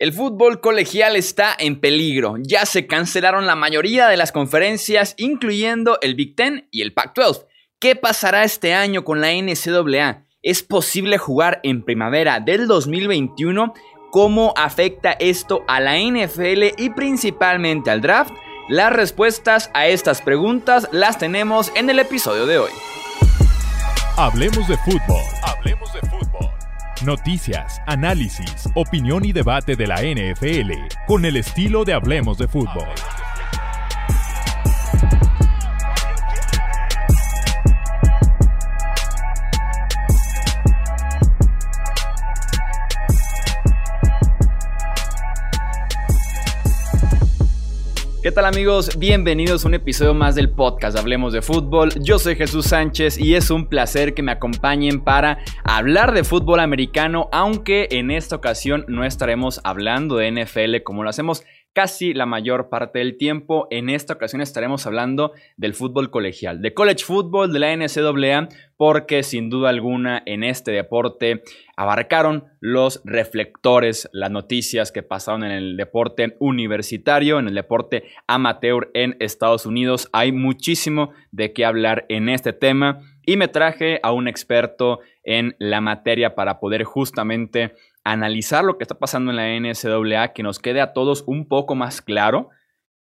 El fútbol colegial está en peligro. Ya se cancelaron la mayoría de las conferencias, incluyendo el Big Ten y el Pac-12. ¿Qué pasará este año con la NCAA? ¿Es posible jugar en primavera del 2021? ¿Cómo afecta esto a la NFL y principalmente al draft? Las respuestas a estas preguntas las tenemos en el episodio de hoy. Hablemos de fútbol. Hablemos de fútbol. Noticias, análisis, opinión y debate de la NFL con el estilo de Hablemos de Fútbol. ¿Qué tal amigos? Bienvenidos a un episodio más del podcast Hablemos de Fútbol. Yo soy Jesús Sánchez y es un placer que me acompañen para hablar de fútbol americano, aunque en esta ocasión no estaremos hablando de NFL como lo hacemos casi la mayor parte del tiempo. En esta ocasión estaremos hablando del fútbol colegial, de college football, de la NCAA, porque sin duda alguna en este deporte abarcaron los reflectores, las noticias que pasaron en el deporte universitario, en el deporte amateur en Estados Unidos. Hay muchísimo de qué hablar en este tema y me traje a un experto en la materia para poder justamente analizar lo que está pasando en la NCAA, que nos quede a todos un poco más claro.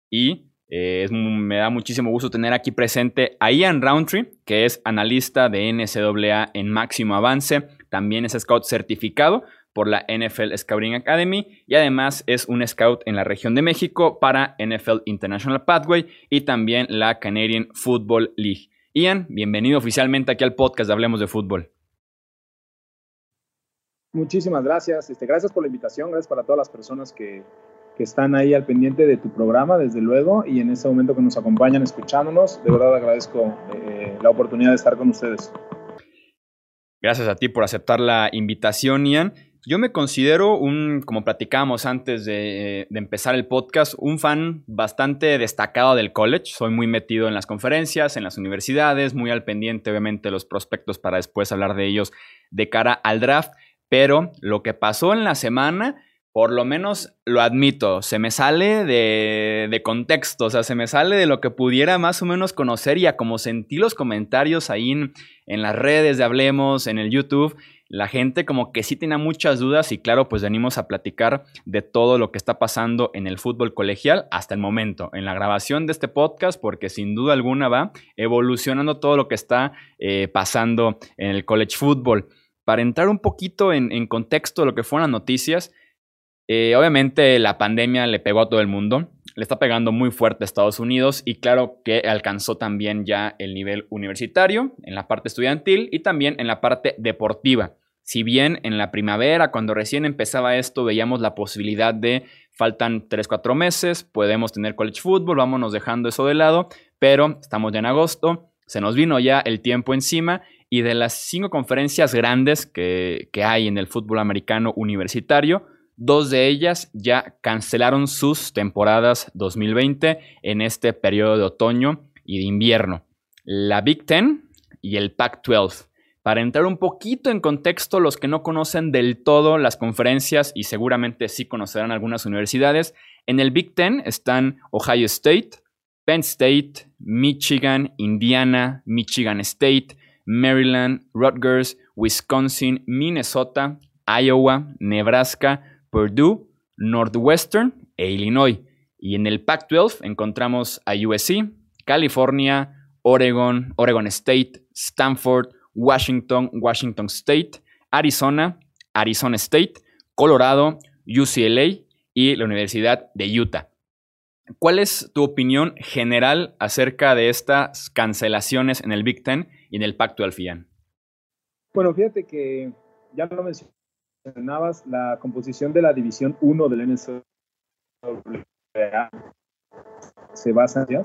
Y eh, me da muchísimo gusto tener aquí presente a Ian Roundtree, que es analista de NCAA en máximo avance. También es scout certificado por la NFL Scouting Academy y además es un scout en la región de México para NFL International Pathway y también la Canadian Football League. Ian, bienvenido oficialmente aquí al podcast de Hablemos de Fútbol. Muchísimas gracias. Este, gracias por la invitación. Gracias para todas las personas que, que, están ahí al pendiente de tu programa, desde luego, y en este momento que nos acompañan escuchándonos. De verdad agradezco eh, la oportunidad de estar con ustedes. Gracias a ti por aceptar la invitación, Ian. Yo me considero un, como platicábamos antes de, de, empezar el podcast, un fan bastante destacado del college. Soy muy metido en las conferencias, en las universidades, muy al pendiente, obviamente, de los prospectos para después hablar de ellos de cara al draft. Pero lo que pasó en la semana, por lo menos lo admito, se me sale de, contexto, o sea, se me sale de lo que pudiera más o menos conocer y a como sentí los comentarios ahí en, las redes de Hablemos, en el YouTube, la gente como que sí tenía muchas dudas y claro, pues venimos a platicar de todo lo que está pasando en el fútbol colegial hasta el momento, en la grabación de este podcast, porque sin duda alguna va evolucionando todo lo que está eh, pasando en el college football para entrar un poquito en, contexto de lo que fueron las noticias, eh, obviamente la pandemia le pegó a todo el mundo, le está pegando muy fuerte a Estados Unidos y claro que alcanzó también ya el nivel universitario en la parte estudiantil y también en la parte deportiva. Si bien en la primavera, cuando recién empezaba esto, veíamos la posibilidad de faltan 3-4 meses, podemos tener college football, vámonos dejando eso de lado, pero estamos ya en agosto, se nos vino ya el tiempo encima y de las cinco conferencias grandes que, hay en el fútbol americano universitario, dos de ellas ya cancelaron sus temporadas 2020 en este periodo de otoño y de invierno. La Big Ten y el Pac-12. Para entrar un poquito en contexto, los que no conocen del todo las conferencias y seguramente sí conocerán algunas universidades, en el Big Ten están Ohio State, Penn State, Michigan, Indiana, Michigan State, Maryland, Rutgers, Wisconsin, Minnesota, Iowa, Nebraska, Purdue, Northwestern e Illinois. Y en el Pac-12 encontramos a USC, California, Oregon, Oregon State, Stanford, Washington, Washington State, Arizona, Arizona State, Colorado, UCLA y la Universidad de Utah. ¿Cuál es tu opinión general acerca de estas cancelaciones en el Big Ten y en el Pacto Alfián? Bueno, fíjate que ya lo mencionabas, la composición de la División 1 del NCAA se basa en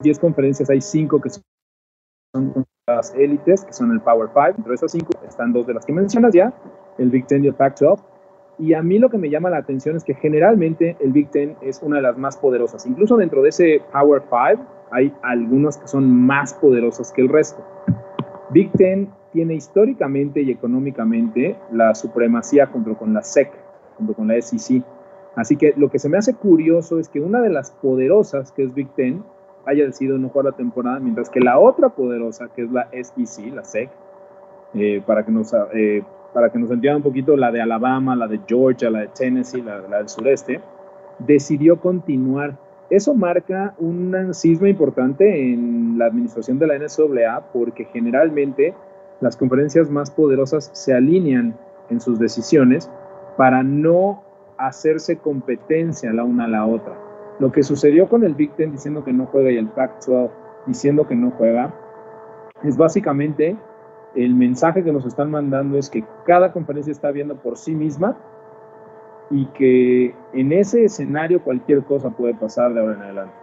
10 conferencias, hay 5 que son las élites, que son el Power 5. Entre esas 5 están dos de las que mencionas ya, el Big Ten y el Pac-12 y a mí lo que me llama la atención es que generalmente el Big Ten es una de las más poderosas. Incluso dentro de ese Power Five hay algunas que son más poderosas que el resto. Big Ten tiene históricamente y económicamente la supremacía junto con la SEC. junto con la SEC. Así que lo que se me hace curioso es que una de las poderosas, que es Big Ten, haya decidido no jugar la temporada, mientras que la otra poderosa, que es la SEC, la SEC, eh, para, que nos, eh, para que nos entiendan un poquito, la de Alabama, la de Georgia, la de Tennessee, la del sureste, decidió continuar. Eso marca un sismo importante en la administración de la NCAA porque generalmente las conferencias más poderosas se alinean en sus decisiones para no hacerse competencia la una a la otra. Lo que sucedió con el Big diciendo que no juega y el Pac-12 diciendo que no juega es básicamente el mensaje que nos están mandando es que cada conferencia está viendo por sí misma y que en ese escenario cualquier cosa puede pasar de ahora en adelante.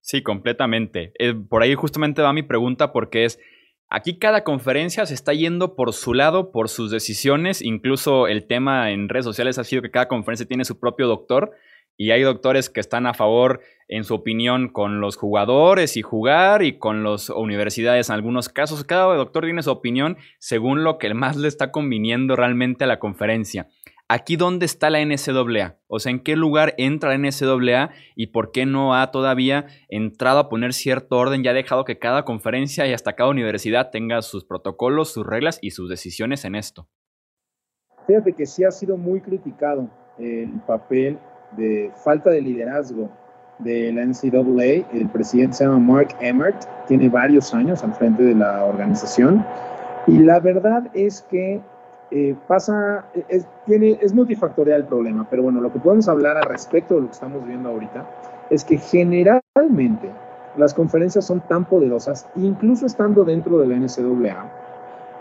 Sí, completamente. Eh, por ahí justamente va mi pregunta porque es, Aquí cada conferencia se está yendo por su lado, por sus decisiones. Incluso el tema en redes sociales ha sido que cada conferencia tiene su propio doctor. Y hay doctores que están a favor, en su opinión, con los jugadores y jugar y con las universidades en algunos casos. Cada doctor tiene su opinión según lo que más le está conviniendo realmente a la conferencia. Aquí, ¿dónde está la NCAA? O sea, ¿en qué lugar entra la NCAA y por qué no ha todavía entrado a poner cierto orden y ha dejado que cada conferencia y hasta cada universidad tenga sus protocolos, sus reglas y sus decisiones en esto? Fíjate que sí ha sido muy criticado el papel de falta de liderazgo de la NCAA. El presidente se llama Mark Emmert, tiene varios años al frente de la organización. Y la verdad es que eh, pasa, es, tiene, es multifactorial el problema, pero bueno, lo que podemos hablar al respecto de lo que estamos viendo ahorita es que generalmente las conferencias son tan poderosas, incluso estando dentro de la NCAA,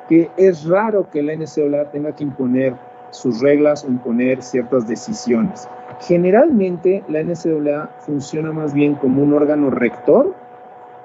que es raro que la NCAA tenga que imponer sus reglas o imponer ciertas decisiones. Generalmente la NCAA funciona más bien como un órgano rector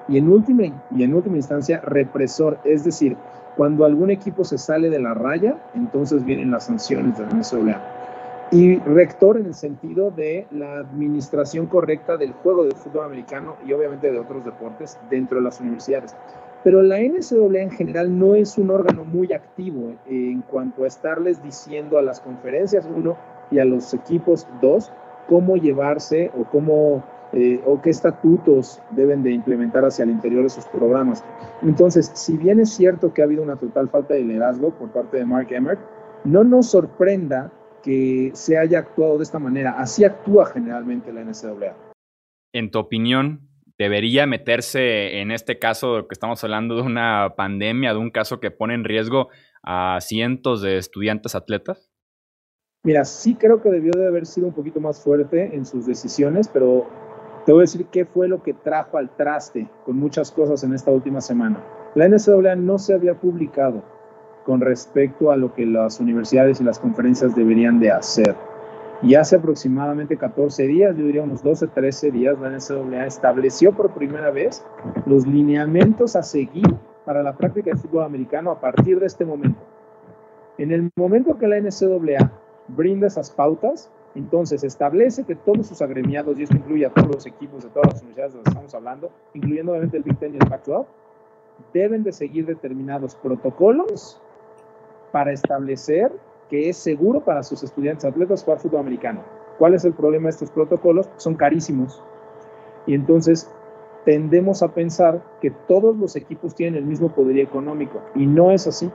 y en última, y en última instancia represor, es decir, cuando algún equipo se sale de la raya, entonces vienen las sanciones de la NCAA. Y rector en el sentido de la administración correcta del juego de fútbol americano y obviamente de otros deportes dentro de las universidades. Pero la NCAA en general no es un órgano muy activo en cuanto a estarles diciendo a las conferencias, uno, y a los equipos, dos, cómo llevarse o cómo eh, o qué estatutos deben de implementar hacia el interior de sus programas. Entonces, si bien es cierto que ha habido una total falta de liderazgo por parte de Mark Emmert, no nos sorprenda que se haya actuado de esta manera. Así actúa generalmente la NCAA. En tu opinión, ¿debería meterse en este caso que estamos hablando de una pandemia, de un caso que pone en riesgo a cientos de estudiantes atletas? Mira, sí creo que debió de haber sido un poquito más fuerte en sus decisiones, pero te voy a decir qué fue lo que trajo al traste con muchas cosas en esta última semana. La NCAA no se había publicado con respecto a lo que las universidades y las conferencias deberían de hacer. Y hace aproximadamente 14 días, yo diría unos 12, 13 días, la NCAA estableció por primera vez los lineamientos a seguir para la práctica de fútbol americano a partir de este momento. En el momento que la NCAA brinda esas pautas, entonces, establece que todos sus agremiados, y esto incluye a todos los equipos de todas las universidades de las que estamos hablando, incluyendo obviamente el Big Ten y el Pac-12, deben de seguir determinados protocolos para establecer que es seguro para sus estudiantes atletas jugar fútbol americano. ¿Cuál es el problema de estos protocolos? Son carísimos. Y entonces tendemos a pensar que todos los equipos tienen el mismo poder económico y no es así.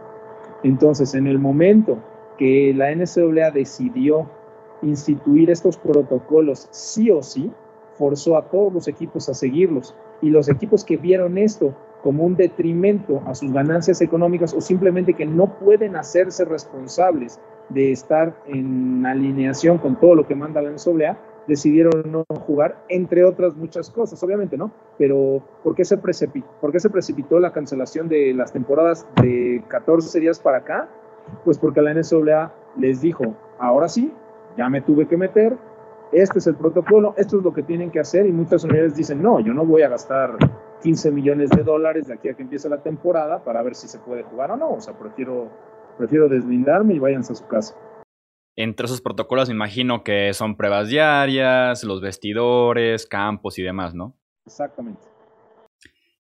Entonces, en el momento que la NCAA decidió instituir estos protocolos sí o sí, forzó a todos los equipos a seguirlos. Y los equipos que vieron esto como un detrimento a sus ganancias económicas o simplemente que no pueden hacerse responsables de estar en alineación con todo lo que manda la NCAA, decidieron no jugar, entre otras muchas cosas, obviamente, ¿no? Pero ¿por qué se precipitó, la cancelación de las temporadas de 14 días para acá? Pues porque la NCAA les dijo, ahora sí, ya me tuve que meter, este es el protocolo, esto es lo que tienen que hacer y muchas universidades dicen, no, yo no voy a gastar 15 millones de dólares de aquí a que empiece la temporada para ver si se puede jugar o no, o sea, prefiero, prefiero deslindarme y váyanse a su casa. Entre esos protocolos me imagino que son pruebas diarias, los vestidores, campos y demás, ¿no? Exactamente.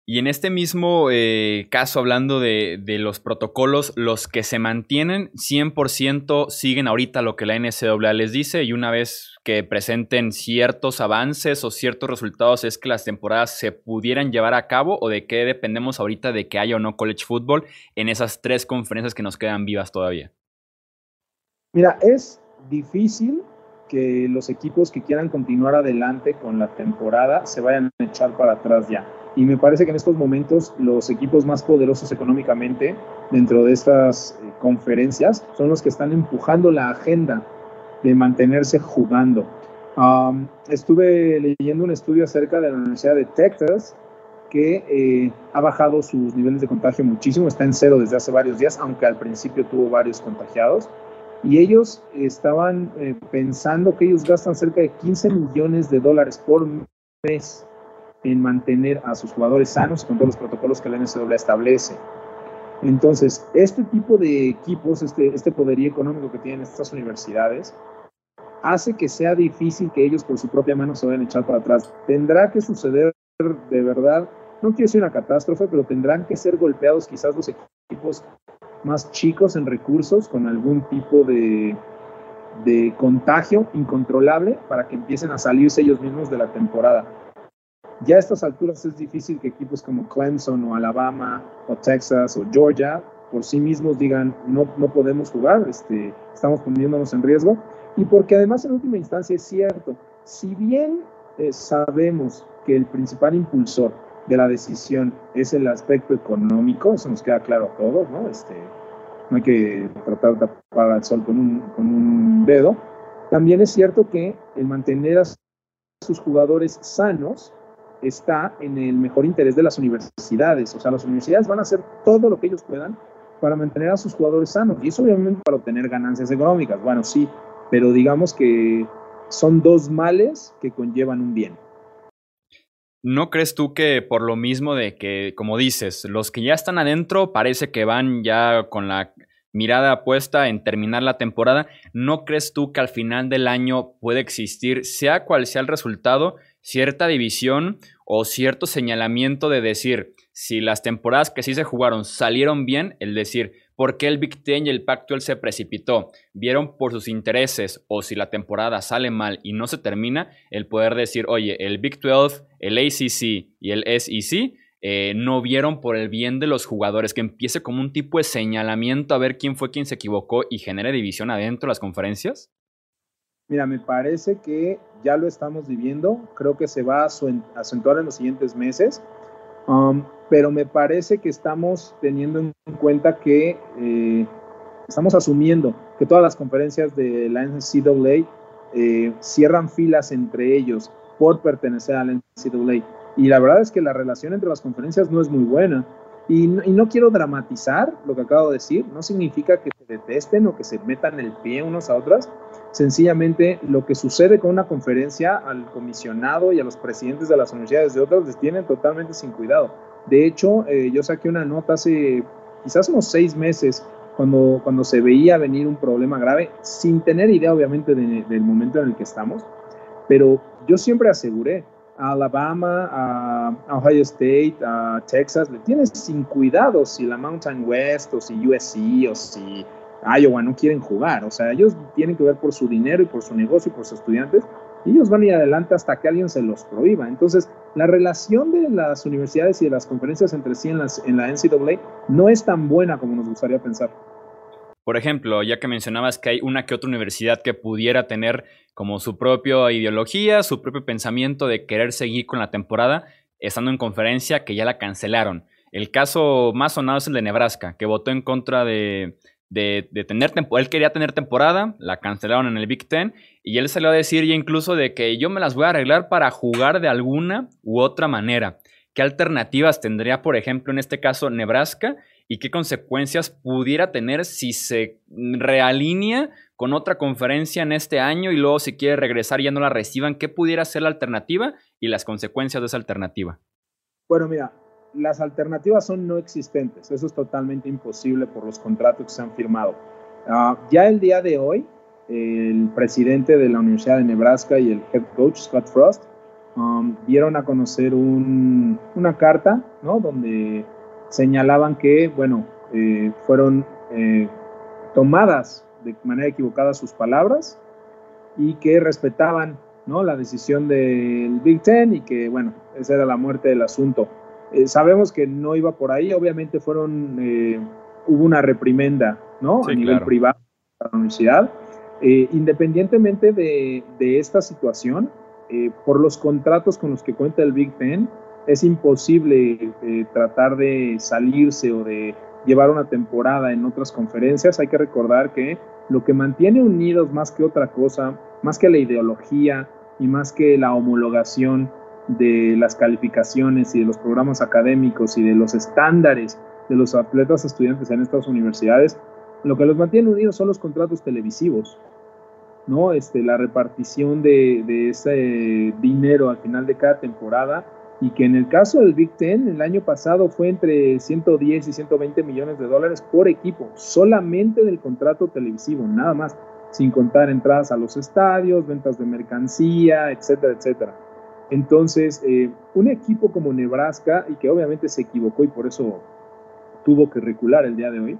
Y en este mismo eh, caso, hablando de, los protocolos, los que se mantienen 100% siguen ahorita lo que la NCAA les dice y una vez que presenten ciertos avances o ciertos resultados es que las temporadas se pudieran llevar a cabo o de qué dependemos ahorita de que haya o no college football en esas tres conferencias que nos quedan vivas todavía. Mira, es difícil que los equipos que quieran continuar adelante con la temporada se vayan a echar para atrás ya. Y me parece que en estos momentos los equipos más poderosos económicamente dentro de estas eh, conferencias son los que están empujando la agenda de mantenerse jugando. estuve leyendo un estudio acerca de la Universidad de Texas que eh, ha bajado sus niveles de contagio muchísimo, está en cero desde hace varios días, aunque al principio tuvo varios contagiados. Y ellos estaban eh, pensando que ellos gastan cerca de 15 millones de dólares por mes en mantener a sus jugadores sanos con todos los protocolos que la NCAA establece. Entonces, este tipo de equipos, este, este poderío económico que tienen estas universidades, hace que sea difícil que ellos por su propia mano se vayan echar para atrás. Tendrá que suceder de verdad, no quiero decir una catástrofe, pero tendrán que ser golpeados quizás los equipos más chicos en recursos con algún tipo de, de contagio incontrolable para que empiecen a salirse ellos mismos de la temporada. Ya a estas alturas es difícil que equipos como Clemson o Alabama o Texas o Georgia por sí mismos digan no, no podemos jugar, este, estamos poniéndonos en riesgo. Y porque además en última instancia es cierto, si bien eh, sabemos que el principal impulsor de la decisión es el aspecto económico, eso nos queda claro a todos, ¿no? Este, no hay que tratar de tapar al sol con un, con un dedo. También es cierto que el mantener a sus jugadores sanos está en el mejor interés de las universidades. O sea, las universidades van a hacer todo lo que ellos puedan para mantener a sus jugadores sanos. Y eso obviamente para obtener ganancias económicas. Bueno, sí, pero digamos que son dos males que conllevan un bien. ¿No crees tú que por lo mismo de que, como dices, los que ya están adentro parece que van ya con la mirada puesta en terminar la temporada, ¿no crees tú que al final del año puede existir, sea cual sea el resultado, cierta división o cierto señalamiento de decir, si las temporadas que sí se jugaron salieron bien, el decir, ¿por qué el Big Ten y el Pac-12 se precipitó? ¿Vieron por sus intereses o si la temporada sale mal y no se termina, el poder decir, oye, el Big 12, el ACC y el SEC eh, no vieron por el bien de los jugadores, que empiece como un tipo de señalamiento a ver quién fue quien se equivocó y genere división adentro de las conferencias? Mira, me parece que ya lo estamos viviendo, creo que se va a acentuar en los siguientes meses, um, pero me parece que estamos teniendo en cuenta que eh, estamos asumiendo que todas las conferencias de la NCAA eh, cierran filas entre ellos por pertenecer a la NCAA. Y la verdad es que la relación entre las conferencias no es muy buena. Y no, quiero dramatizar lo que acabo de decir, no significa que detesten o que se metan el pie unos a otras. Sencillamente lo que sucede con una conferencia al comisionado y a los presidentes de las universidades de otras les tienen totalmente sin cuidado. De hecho, eh, yo saqué una nota hace quizás unos seis meses cuando, cuando se veía venir un problema grave, sin tener idea obviamente del momento en el que estamos, pero yo siempre aseguré, a Alabama, a Ohio State, a Texas, le tienes sin cuidado si la Mountain West o si USC o si Iowa no quieren jugar. O sea, ellos tienen que ver por su dinero y por su negocio y por sus estudiantes. Y ellos van a ir adelante hasta que alguien se los prohíba. Entonces, la relación de las universidades y de las conferencias entre sí en, las, en la NCAA no es tan buena como nos gustaría pensar. Por ejemplo, ya que mencionabas que hay una que otra universidad que pudiera tener como su propia ideología, su propio pensamiento de querer seguir con la temporada, estando en conferencia que ya la cancelaron. El caso más sonado es el de Nebraska, que votó en contra de, de, tener temporada. Él quería tener temporada, la cancelaron en el Big Ten, y él salió a decir ya incluso de que yo me las voy a arreglar para jugar de alguna u otra manera. ¿Qué alternativas tendría, por ejemplo, en este caso Nebraska? y qué consecuencias pudiera tener si se realinea con otra conferencia en este año y luego si quiere regresar ya no la reciban, ¿qué pudiera ser la alternativa y las consecuencias de esa alternativa? Bueno, mira, las alternativas son no existentes, eso es totalmente imposible por los contratos que se han firmado. Ah, ya el día de hoy, el presidente de la Universidad de Nebraska y el head coach, Scott Frost, um, dieron a conocer una carta, ¿no? Donde señalaban que, bueno, eh, fueron eh, tomadas de manera equivocada sus palabras y que respetaban ¿no? la decisión del Big Ten y que, bueno, esa era la muerte del asunto. Eh, sabemos que no iba por ahí, obviamente fueron, hubo una reprimenda ¿no? a nivel privado de la universidad. independientemente de, de, esta situación, por los contratos con los que cuenta el Big Ten, es imposible tratar de salirse o de llevar una temporada en otras conferencias, hay que recordar que lo que mantiene unidos más que otra cosa, más que la ideología y más que la homologación de las calificaciones y de los programas académicos y de los estándares de los atletas estudiantes en estas universidades, lo que los mantiene unidos son los contratos televisivos, ¿no? Este, la repartición de, de ese dinero al final de cada temporada y que en el caso del Big Ten el año pasado fue entre 110 y 120 millones de dólares por equipo, solamente del contrato televisivo, nada más, sin contar entradas a los estadios, ventas de mercancía, etcétera, etcétera. Entonces, eh, un equipo como Nebraska, y que obviamente se equivocó y por eso tuvo que recular el día de hoy,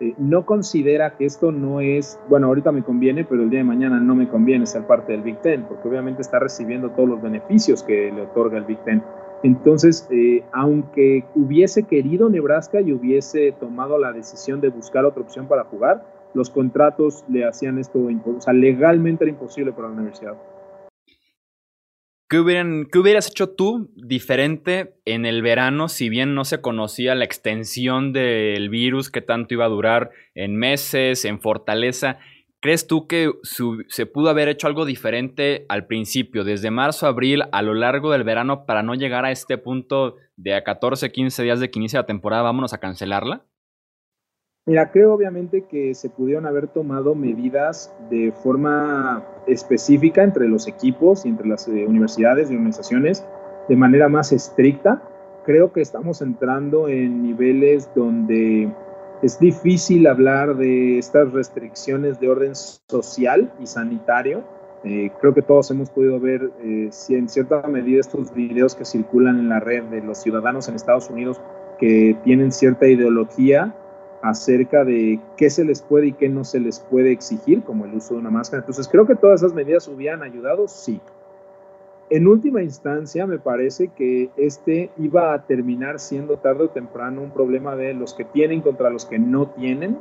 eh, no considera que esto no es, bueno, ahorita me conviene, pero el día de mañana no me conviene ser parte del Big Ten, porque obviamente está recibiendo todos los beneficios que le otorga el Big Ten. Entonces, eh, aunque hubiese querido Nebraska y hubiese tomado la decisión de buscar otra opción para jugar, los contratos le hacían esto, o sea, legalmente era imposible para la universidad. ¿Qué, hubieras hecho tú diferente en el verano si bien no se conocía la extensión del virus, que tanto iba a durar en meses, en fortaleza? ¿Crees tú que se pudo haber hecho algo diferente al principio, desde marzo a abril, a lo largo del verano, para no llegar a este punto de a 14, 15 días de que inicia la temporada, vámonos a cancelarla? Mira, creo obviamente que se pudieron haber tomado medidas de forma específica entre los equipos y entre las eh, universidades y organizaciones de manera más estricta. Creo que estamos entrando en niveles donde es difícil hablar de estas restricciones de orden social y sanitario. Eh, creo que todos hemos podido ver eh, si en cierta medida estos videos que circulan en la red de los ciudadanos en Estados Unidos que tienen cierta ideología acerca de qué se les puede y qué no se les puede exigir, como el uso de una máscara. Entonces, creo que todas esas medidas hubieran ayudado, sí. En última instancia, me parece que este iba a terminar siendo tarde o temprano un problema de los que tienen contra los que no tienen.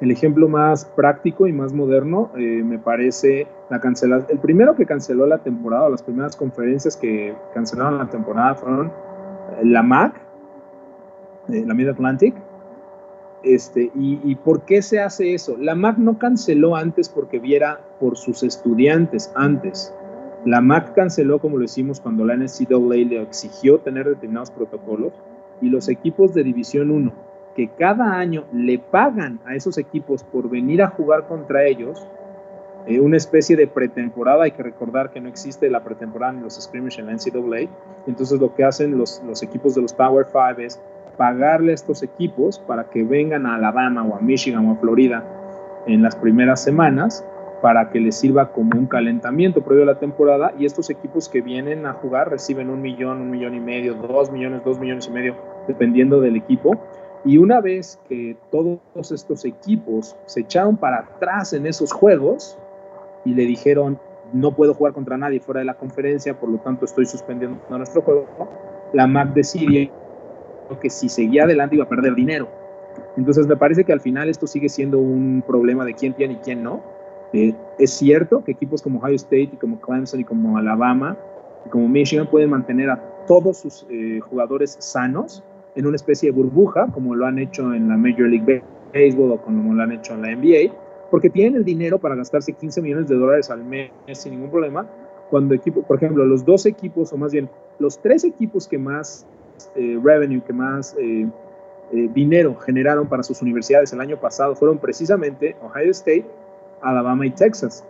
El ejemplo más práctico y más moderno eh, me parece la cancelación. El primero que canceló la temporada, las primeras conferencias que cancelaron la temporada fueron eh, la MAC, eh, la Mid Atlantic, este, y, por qué se hace eso? La MAC no canceló antes porque viera por sus estudiantes antes. La MAC canceló, como lo hicimos cuando la NCAA le exigió tener determinados protocolos y los equipos de División 1, que cada año le pagan a esos equipos por venir a jugar contra ellos, eh, una especie de pretemporada, hay que recordar que no existe la pretemporada ni los scrimmage en la NCAA, entonces lo que hacen los, equipos de los Power 5 es pagarle a estos equipos para que vengan a Alabama o a Michigan o a Florida en las primeras semanas para que les sirva como un calentamiento previo a la temporada. Y estos equipos que vienen a jugar reciben un millón, un millón y medio, dos millones, dos millones y medio, dependiendo del equipo. Y una vez que todos estos equipos se echaron para atrás en esos juegos y le dijeron, no puedo jugar contra nadie fuera de la conferencia, por lo tanto estoy suspendiendo nuestro juego, la MAC decide que si seguía adelante iba a perder dinero. Entonces me parece que al final esto sigue siendo un problema de quién tiene y quién no. Eh, es cierto que equipos como Ohio State y como Clemson y como Alabama y como Michigan pueden mantener a todos sus eh, jugadores sanos en una especie de burbuja, como lo han hecho en la Major League Baseball o como lo han hecho en la NBA, porque tienen el dinero para gastarse 15 millones de dólares al mes sin ningún problema. Cuando equipo, por ejemplo, los dos equipos, o más bien los tres equipos que más eh, revenue, que más eh, eh, dinero generaron para sus universidades el año pasado fueron precisamente Ohio State, Alabama y Texas.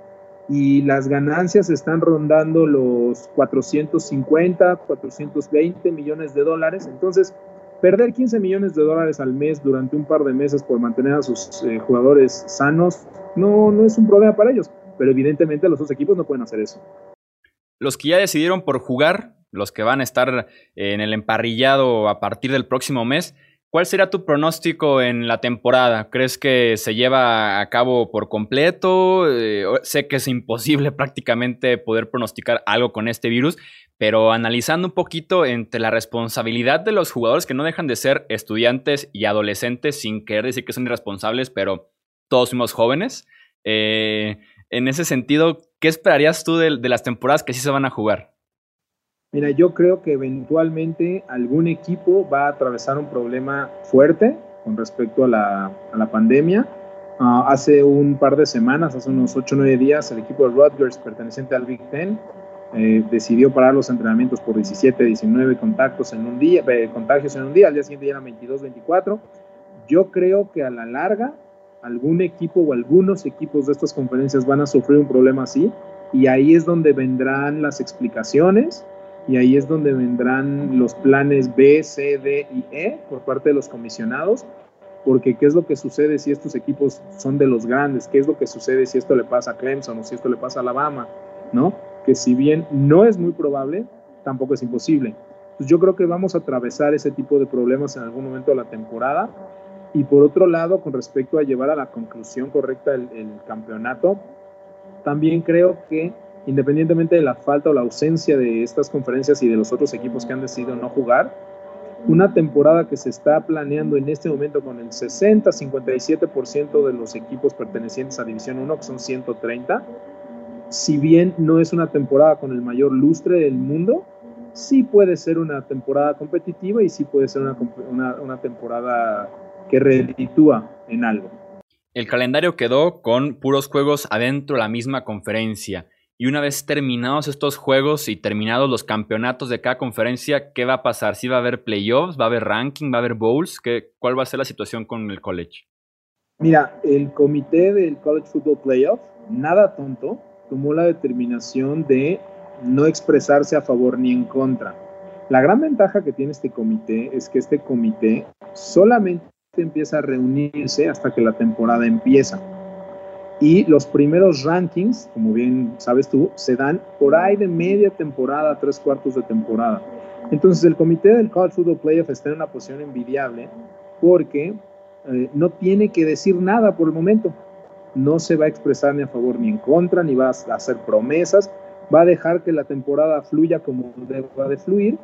Y las ganancias están rondando los 450, 420 millones de dólares. Entonces, perder 15 millones de dólares al mes durante un par de meses por mantener a sus jugadores sanos no, no es un problema para ellos. Pero evidentemente los dos equipos no pueden hacer eso. los que ya decidieron por jugar, los que van a estar en el emparrillado a partir del próximo mes, ¿Cuál será tu pronóstico en la temporada? ¿Crees que se lleva a cabo por completo? Eh, sé que es imposible prácticamente poder pronosticar algo con este virus, pero analizando un poquito entre la responsabilidad de los jugadores que no dejan de ser estudiantes y adolescentes, sin querer decir que son irresponsables, pero todos somos jóvenes. Eh, en ese sentido, ¿qué esperarías tú de las temporadas que sí se van a jugar? Mira, yo creo que eventualmente algún equipo va a atravesar un problema fuerte con respecto a la, pandemia. Ah, hace un par de semanas, hace unos 8 o 9 días, el equipo de Rutgers, perteneciente al Big Ten, eh, decidió parar los entrenamientos por 17, 19 contactos en un día, eh, contagios en un día, al día siguiente ya eran 22, 24. Yo creo que a la larga algún equipo o algunos equipos de estas conferencias van a sufrir un problema así y ahí es donde vendrán las explicaciones y ahí es donde vendrán los planes B, C, D y E por parte de los comisionados, porque qué es lo que sucede si estos equipos son de los grandes, qué es lo que sucede si esto le pasa a Clemson o si esto le pasa a Alabama, ¿no? Que si bien no es muy probable, tampoco es imposible. Pues yo creo que vamos a atravesar ese tipo de problemas en algún momento de la temporada. Y por otro lado, con respecto a llevar a la conclusión correcta el, el campeonato, también creo que independientemente de la falta o la ausencia de estas conferencias y de los otros equipos que han decidido no jugar, una temporada que se está planeando en este momento con el 60-57% de los equipos pertenecientes a División 1, que son 130, si bien no es una temporada con el mayor lustre del mundo, sí puede ser una temporada competitiva y sí puede ser una, una, temporada que reditúa en algo. El calendario quedó con puros juegos adentro de la misma conferencia. Y una vez terminados estos juegos y terminados los campeonatos de cada conferencia, ¿qué va a pasar? ¿Si va a haber playoffs? ¿Va a haber ranking? ¿Va a haber bowls? ¿Qué, ¿Cuál va a ser la situación con el college? Mira, el comité del College Football Playoff, nada tonto, tomó la determinación de no expresarse a favor ni en contra. La gran ventaja que tiene este comité es que este comité solamente empieza a reunirse hasta que la temporada empieza. Y los primeros rankings, como bien sabes tú, se dan por ahí de media temporada, tres cuartos de temporada. Entonces el comité del College Football Playoff está en una posición envidiable porque eh, no tiene que decir nada por el momento. No se va a expresar ni a favor ni en contra, ni va a hacer promesas. Va a dejar que la temporada fluya como deba de fluir.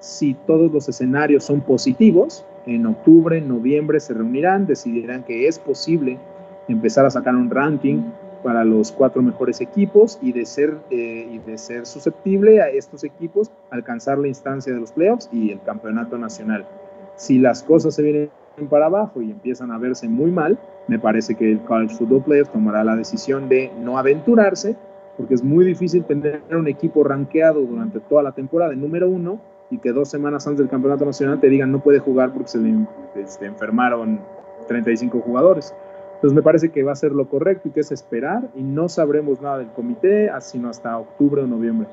Si todos los escenarios son positivos, en octubre, noviembre se reunirán, decidirán que es posible empezar a sacar un ranking para los cuatro mejores equipos y de ser, eh, y de ser susceptible a estos equipos alcanzar la instancia de los playoffs y el campeonato nacional. Si las cosas se vienen para abajo y empiezan a verse muy mal, me parece que el College Football Playoff tomará la decisión de no aventurarse, porque es muy difícil tener un equipo rankeado durante toda la temporada en número uno y que dos semanas antes del campeonato nacional te digan no puede jugar porque se le este, enfermaron 35 jugadores. Entonces me parece que va a ser lo correcto y que es esperar y no sabremos nada del comité sino hasta octubre o noviembre.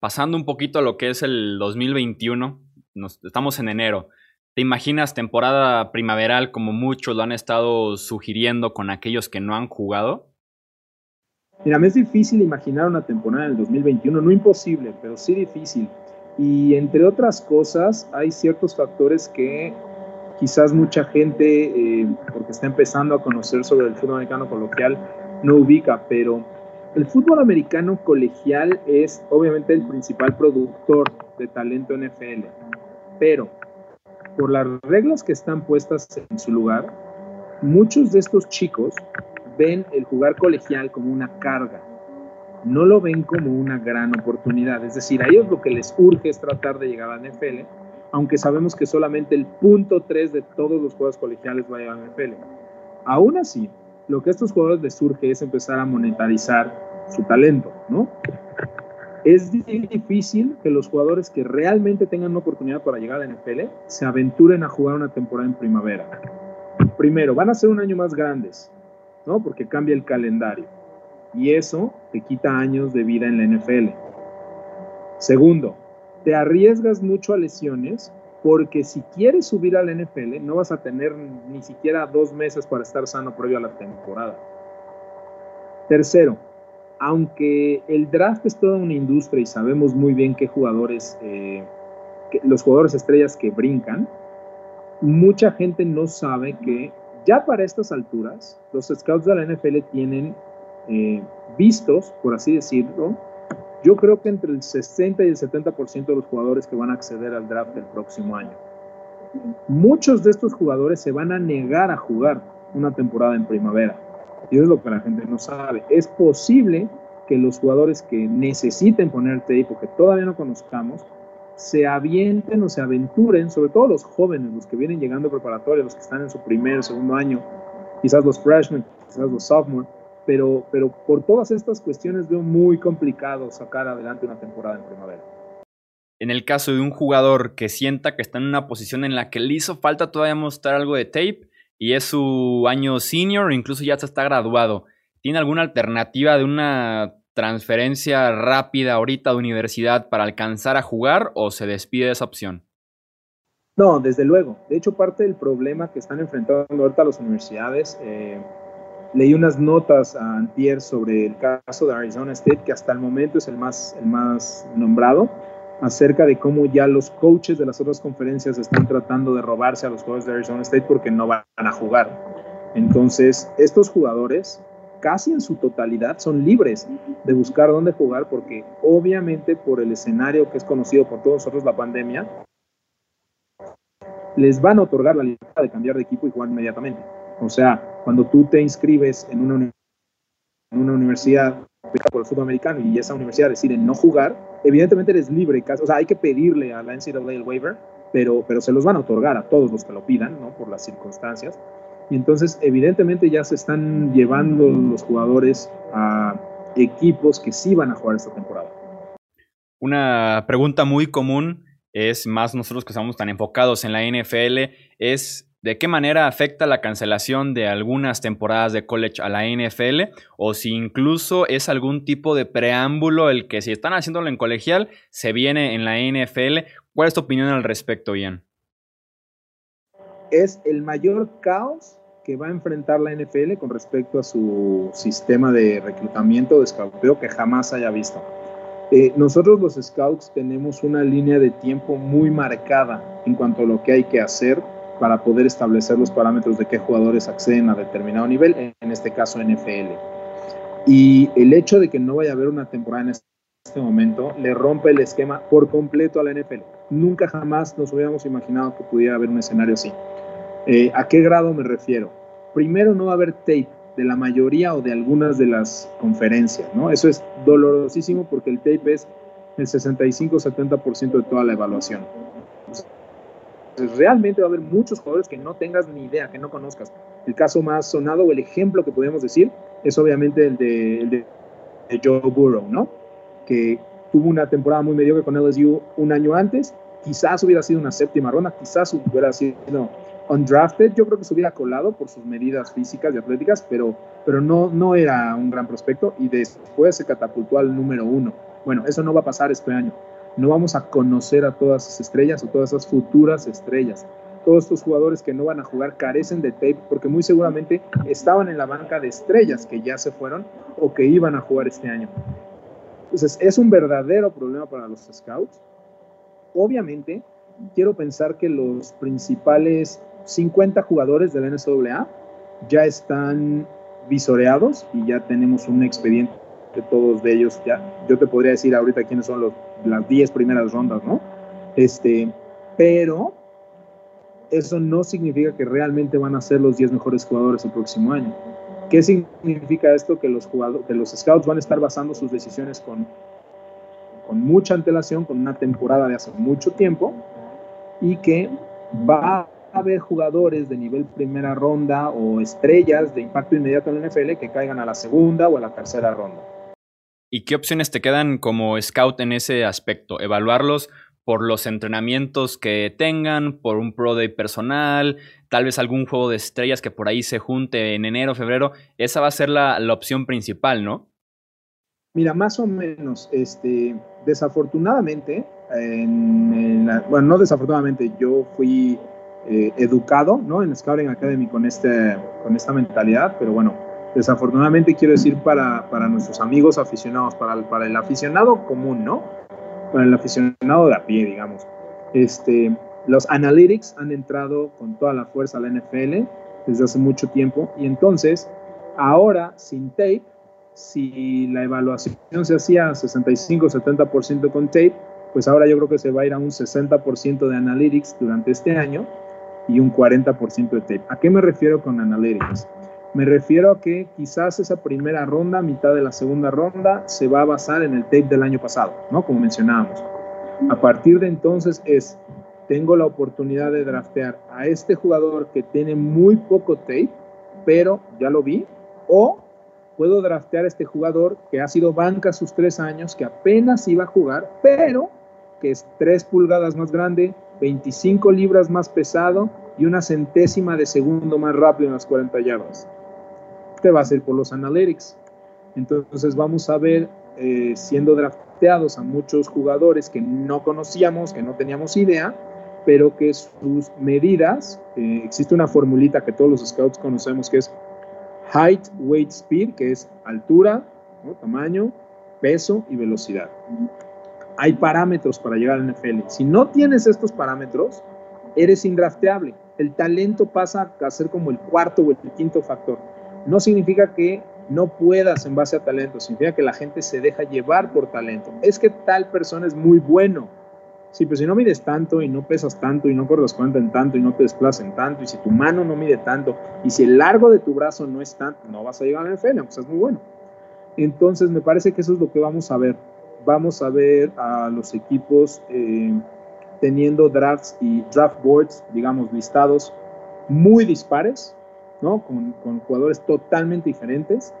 Pasando un poquito a lo que es el 2021, nos, estamos en enero. ¿Te imaginas temporada primaveral como muchos lo han estado sugiriendo con aquellos que no han jugado? Mira, me es difícil imaginar una temporada en el 2021, no imposible, pero sí difícil. Y entre otras cosas, hay ciertos factores que quizás mucha gente, eh, porque está empezando a conocer sobre el fútbol americano coloquial, no ubica, pero el fútbol americano colegial es obviamente el principal productor de talento NFL, pero por las reglas que están puestas en su lugar, muchos de estos chicos ven el jugar colegial como una carga, no lo ven como una gran oportunidad, es decir, a ellos lo que les urge es tratar de llegar a la NFL aunque sabemos que solamente el punto 3 de todos los juegos colegiales va a llegar a NFL. Aún así, lo que a estos jugadores les surge es empezar a monetarizar su talento, ¿no? Es difícil que los jugadores que realmente tengan una oportunidad para llegar a la NFL se aventuren a jugar una temporada en primavera. Primero, van a ser un año más grandes, ¿no? Porque cambia el calendario. Y eso te quita años de vida en la NFL. Segundo, te arriesgas mucho a lesiones porque si quieres subir al NFL no vas a tener ni siquiera dos meses para estar sano previo a la temporada. Tercero, aunque el draft es toda una industria y sabemos muy bien qué jugadores, eh, los jugadores estrellas que brincan, mucha gente no sabe que ya para estas alturas los scouts de la NFL tienen eh, vistos, por así decirlo, yo creo que entre el 60 y el 70% de los jugadores que van a acceder al draft del próximo año. Muchos de estos jugadores se van a negar a jugar una temporada en primavera. Y eso es lo que la gente no sabe. Es posible que los jugadores que necesiten poner tape o que todavía no conozcamos, se avienten o se aventuren, sobre todo los jóvenes, los que vienen llegando a preparatoria, los que están en su primer o segundo año, quizás los freshmen, quizás los sophomores, pero, pero por todas estas cuestiones veo muy complicado sacar adelante una temporada en primavera. En el caso de un jugador que sienta que está en una posición en la que le hizo falta todavía mostrar algo de tape y es su año senior, incluso ya se está graduado, ¿tiene alguna alternativa de una transferencia rápida ahorita de universidad para alcanzar a jugar o se despide de esa opción? No, desde luego. De hecho, parte del problema que están enfrentando ahorita las universidades, eh, leí unas notas a Antier sobre el caso de Arizona State, que hasta el momento es el más, el más nombrado, acerca de cómo ya los coaches de las otras conferencias están tratando de robarse a los jugadores de Arizona State porque no van a jugar. Entonces, estos jugadores casi en su totalidad son libres de buscar dónde jugar porque obviamente por el escenario que es conocido por todos nosotros, la pandemia, les van a otorgar la libertad de cambiar de equipo y jugar inmediatamente. O sea, cuando tú te inscribes en una, en una universidad por el fútbol americano y esa universidad decide no jugar, evidentemente eres libre. O sea, hay que pedirle a la NCAA el waiver, pero, pero se los van a otorgar a todos los que lo pidan, ¿no? Por las circunstancias. Y entonces, evidentemente, ya se están llevando los jugadores a equipos que sí van a jugar esta temporada. Una pregunta muy común es, más nosotros que estamos tan enfocados en la NFL, es ¿De qué manera afecta la cancelación de algunas temporadas de college a la NFL? O si incluso es algún tipo de preámbulo el que si están haciéndolo en colegial, se viene en la NFL. ¿Cuál es tu opinión al respecto, Ian? Es el mayor caos que va a enfrentar la NFL con respecto a su sistema de reclutamiento de scouteo que jamás haya visto. Eh, nosotros los scouts tenemos una línea de tiempo muy marcada en cuanto a lo que hay que hacer para poder establecer los parámetros de qué jugadores acceden a determinado nivel, en este caso NFL. Y el hecho de que no vaya a haber una temporada en este momento le rompe el esquema por completo a la NFL. Nunca jamás nos hubiéramos imaginado que pudiera haber un escenario así. Eh, ¿A qué grado me refiero? Primero, no va a haber tape de la mayoría o de algunas de las conferencias, ¿no? Eso es dolorosísimo porque el tape es el 65-70% de toda la evaluación. Realmente va a haber muchos jugadores que no tengas ni idea, que no conozcas. El caso más sonado o el ejemplo que podemos decir es obviamente el de, Joe Burrow, ¿no? Que tuvo una temporada muy mediocre con LSU un año antes, quizás hubiera sido una séptima ronda, quizás hubiera sido undrafted, yo creo que se hubiera colado por sus medidas físicas y atléticas, pero, pero no, no era un gran prospecto y después se catapultó al número uno. Bueno, eso no va a pasar este año. No vamos a conocer a todas esas estrellas o todas esas futuras estrellas. Todos estos jugadores que no van a jugar carecen de tape porque muy seguramente estaban en la banca de estrellas que ya se fueron o que iban a jugar este año. Entonces, es un verdadero problema para los scouts. Obviamente, quiero pensar que los principales 50 jugadores de la NCAA ya están visoreados y ya tenemos un expediente de todos de ellos. Ya, yo te podría decir ahorita quiénes son los, las 10 primeras rondas, ¿no? Este, pero eso no significa que realmente van a ser los 10 mejores jugadores el próximo año. ¿Qué significa esto? Que los, jugadores, que los scouts van a estar basando sus decisiones con, con mucha antelación, con una temporada de hace mucho tiempo, y que va haber jugadores de nivel primera ronda o estrellas de impacto inmediato en la NFL que caigan a la segunda o a la tercera ronda. ¿Y qué opciones te quedan como scout en ese aspecto? ¿Evaluarlos por los entrenamientos que tengan, por un Pro Day personal, tal vez algún juego de estrellas que por ahí se junte en enero, febrero? Esa va a ser la, opción principal, ¿no? Mira, más o menos, este, desafortunadamente, bueno, no desafortunadamente, yo fui eh, educado ¿no? en Scouting Academy con, este, con esta mentalidad, pero bueno, Desafortunadamente quiero decir para, para nuestros amigos aficionados, para el, para el aficionado común, ¿no? Para el aficionado de a pie, digamos. Este, los analytics han entrado con toda la fuerza a la NFL desde hace mucho tiempo y entonces ahora sin tape, si la evaluación se hacía 65-70% con tape, pues ahora yo creo que se va a ir a un 60% de analytics durante este año y un 40% de tape. ¿A qué me refiero con analytics? Me refiero a que quizás esa primera ronda, mitad de la segunda ronda, se va a basar en el tape del año pasado, ¿no? Como mencionábamos. A partir de entonces es, tengo la oportunidad de draftear a este jugador que tiene muy poco tape, pero ya lo vi, o puedo draftear a este jugador que ha sido banca sus tres años, que apenas iba a jugar, pero que es tres pulgadas más grande, 25 libras más pesado y una centésima de segundo más rápido en las 40 yardas te va a ser por los analytics. Entonces vamos a ver eh, siendo drafteados a muchos jugadores que no conocíamos, que no teníamos idea, pero que sus medidas, eh, existe una formulita que todos los scouts conocemos que es height, weight, speed, que es altura, tamaño, peso y velocidad. Hay parámetros para llegar al NFL. Si no tienes estos parámetros, eres indrafteable. El talento pasa a ser como el cuarto o el quinto factor no significa que no puedas en base a talento, significa que la gente se deja llevar por talento. Es que tal persona es muy bueno. Sí, pero si no mides tanto y no pesas tanto y no corres cuenta en tanto y no te desplazas en tanto y si tu mano no mide tanto y si el largo de tu brazo no es tanto, no vas a llegar a la NFL, aunque seas muy bueno. Entonces me parece que eso es lo que vamos a ver. Vamos a ver a los equipos eh, teniendo drafts y draft boards, digamos, listados muy dispares, ¿no? Con, jugadores totalmente diferentes,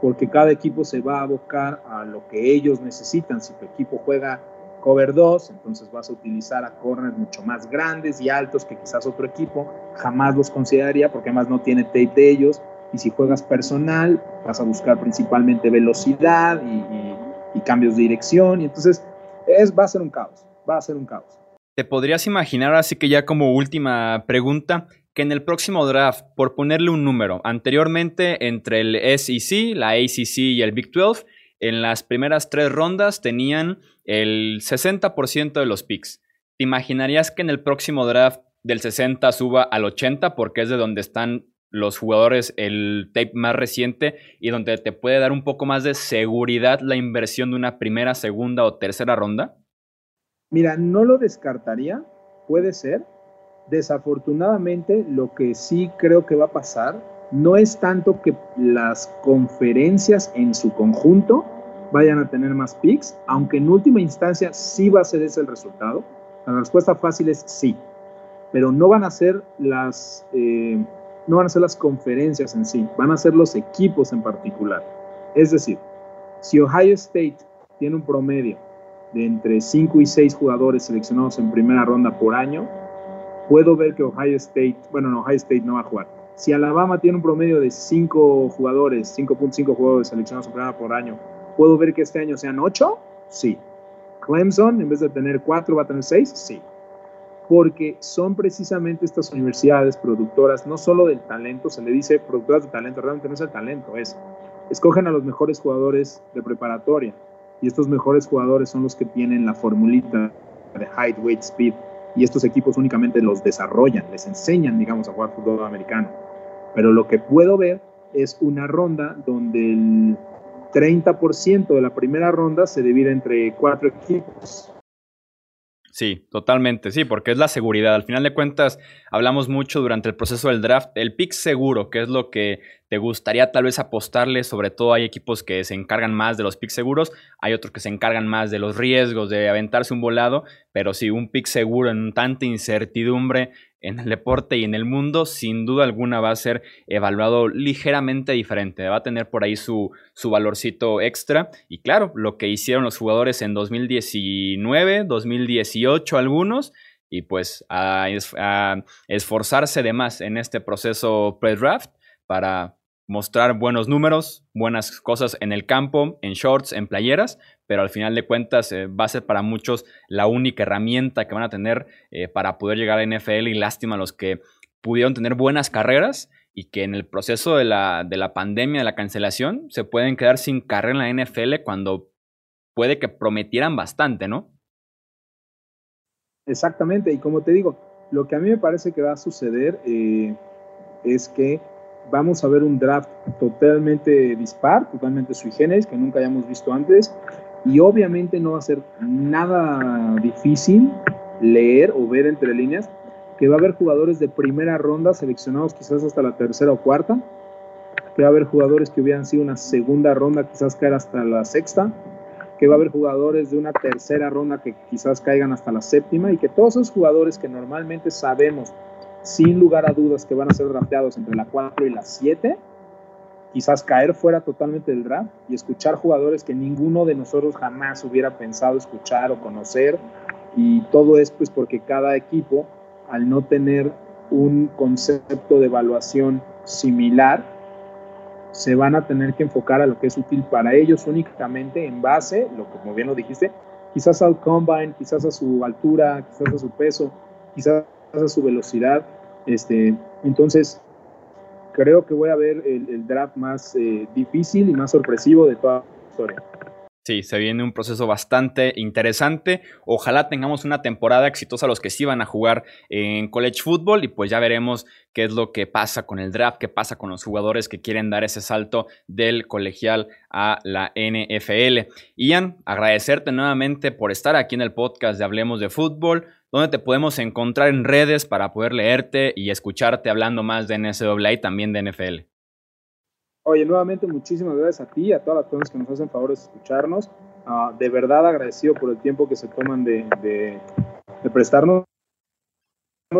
porque cada equipo se va a abocar a lo que ellos necesitan. Si tu equipo juega cover 2, entonces vas a utilizar a corners mucho más grandes y altos que quizás otro equipo jamás los consideraría porque además no tiene tape de ellos. Y si juegas personal, vas a buscar principalmente velocidad y, cambios de dirección. Y entonces es, va a ser un caos, va a ser un caos. ¿Te podrías imaginar, así que ya como última pregunta, que en el próximo draft, por ponerle un número, anteriormente entre el SEC, la ACC y el Big 12, en las primeras tres rondas tenían el 60% de los picks. ¿Te imaginarías que en el próximo draft del 60 suba al 80 porque es de donde están los jugadores, el tape más reciente y donde te puede dar un poco más de seguridad la inversión de una primera, segunda o tercera ronda? Mira, no lo descartaría, puede ser, Desafortunadamente, lo que sí creo que va a pasar no es tanto que las conferencias en su conjunto vayan a tener más picks, aunque en última instancia sí va a ser ese el resultado. La respuesta fácil es sí, pero no van a ser las, eh, no van a ser las conferencias en sí, van a ser los equipos en particular. Es decir, si Ohio State tiene un promedio de entre 5 y 6 jugadores seleccionados en primera ronda por año, puedo ver que Ohio State, bueno, no, Ohio State no va a jugar. Si Alabama tiene un promedio de 5 jugadores, 5.5 jugadores seleccionados por año, ¿puedo ver que este año sean 8? Sí. Clemson, en vez de tener 4, va a tener 6? Sí. Porque son precisamente estas universidades productoras, no solo del talento, se le dice productoras de talento, realmente no es el talento, es escogen a los mejores jugadores de preparatoria. Y estos mejores jugadores son los que tienen la formulita de height, weight, speed y estos equipos únicamente los desarrollan, les enseñan, digamos, a jugar fútbol americano. Pero lo que puedo ver es una ronda donde el 30% de la primera ronda se divide entre cuatro equipos. Sí, totalmente, sí, porque es la seguridad. Al final de cuentas, hablamos mucho durante el proceso del draft, el pick seguro, que es lo que te gustaría tal vez apostarle, sobre todo hay equipos que se encargan más de los picks seguros, hay otros que se encargan más de los riesgos, de aventarse un volado, pero sí, un pick seguro en tanta incertidumbre en el deporte y en el mundo, sin duda alguna va a ser evaluado ligeramente diferente. Va a tener por ahí su, su valorcito extra. Y claro, lo que hicieron los jugadores en 2019, 2018 algunos, y pues a, a esforzarse de más en este proceso pre-draft para mostrar buenos números, buenas cosas en el campo, en shorts, en playeras, pero al final de cuentas eh, va a ser para muchos la única herramienta que van a tener eh, para poder llegar a NFL y lástima los que pudieron tener buenas carreras y que en el proceso de la, de la pandemia, de la cancelación, se pueden quedar sin carrera en la NFL cuando puede que prometieran bastante, ¿no? Exactamente, y como te digo, lo que a mí me parece que va a suceder eh, es que vamos a ver un draft totalmente dispar, totalmente sui generis, que nunca hayamos visto antes, y obviamente no va a ser nada difícil leer o ver entre líneas que va a haber jugadores de primera ronda seleccionados quizás hasta la tercera o cuarta, que va a haber jugadores que hubieran sido una segunda ronda, quizás caer hasta la sexta, que va a haber jugadores de una tercera ronda que quizás caigan hasta la séptima y que todos esos jugadores que normalmente sabemos sin lugar a dudas que van a ser drafteados entre la 4 y la 7, quizás caer fuera totalmente del draft y escuchar jugadores que ninguno de nosotros jamás hubiera pensado escuchar o conocer. Y todo es pues porque cada equipo, al no tener un concepto de evaluación similar, se van a tener que enfocar a lo que es útil para ellos únicamente en base, lo como bien lo dijiste, quizás al combine, quizás a su altura, quizás a su peso, quizás a su velocidad. Este, entonces, creo que voy a ver el, draft más eh, difícil y más sorpresivo de toda la historia. Sí, se viene un proceso bastante interesante. Ojalá tengamos una temporada exitosa los que sí van a jugar en college football y pues ya veremos qué es lo que pasa con el draft, qué pasa con los jugadores que quieren dar ese salto del colegial a la NFL. Ian, agradecerte nuevamente por estar aquí en el podcast de Hablemos de Fútbol, donde te podemos encontrar en redes para poder leerte y escucharte hablando más de NCAA y también de NFL. Oye, nuevamente muchísimas gracias a ti y a todas las personas que nos hacen favor de escucharnos. Ah, de verdad agradecido por el tiempo que se toman de, prestarnos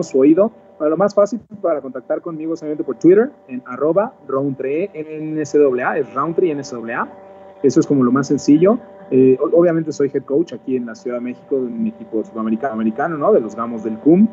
su oído. lo más fácil para contactar conmigo es por Twitter en arroba roundtree NSAA, es roundtree NSAA. Eso es como lo más sencillo. Eh, obviamente soy head coach aquí en la Ciudad de México de un equipo sudamericano, americano, ¿no? De los Gamos del CUM.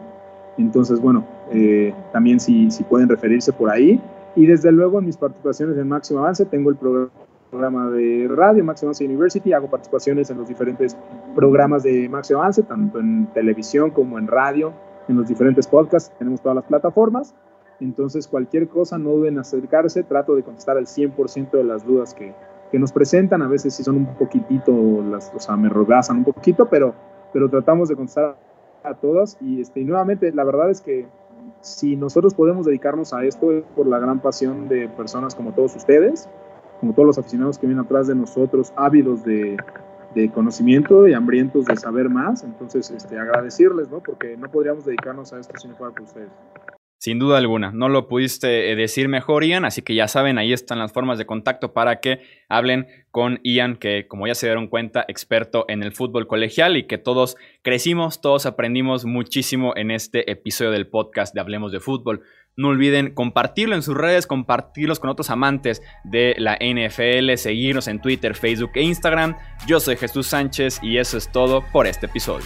Entonces, bueno, eh, también si, si pueden referirse por ahí. Y desde luego en mis participaciones en Máximo Avance tengo el programa de radio Máximo Avance University, hago participaciones en los diferentes programas de Máximo Avance, tanto en televisión como en radio, en los diferentes podcasts, tenemos todas las plataformas. Entonces, cualquier cosa, no duden en acercarse, trato de contestar al 100% de las dudas que, que nos presentan, a veces si son un poquitito, las, o sea, me rogazan un poquito, pero, pero tratamos de contestar a todas. Y, este, y nuevamente, la verdad es que si nosotros podemos dedicarnos a esto es por la gran pasión de personas como todos ustedes, como todos los aficionados que vienen atrás de nosotros, ávidos de, conocimiento y hambrientos de saber más. Entonces, este, agradecerles, ¿no? Porque no podríamos dedicarnos a esto si no fuera por ustedes. Sin duda alguna, no lo pudiste eh, decir mejor, Ian, así que ya saben, ahí están las formas de contacto para que hablen con Ian, que como ya se dieron cuenta, experto en el fútbol colegial y que todos crecimos, todos aprendimos muchísimo en este episodio del podcast de Hablemos de Fútbol. No olviden compartirlo en sus redes, compartirlos con otros amantes de la NFL, seguirnos en Twitter, Facebook e Instagram. Yo soy Jesús Sánchez y eso es todo por este episodio.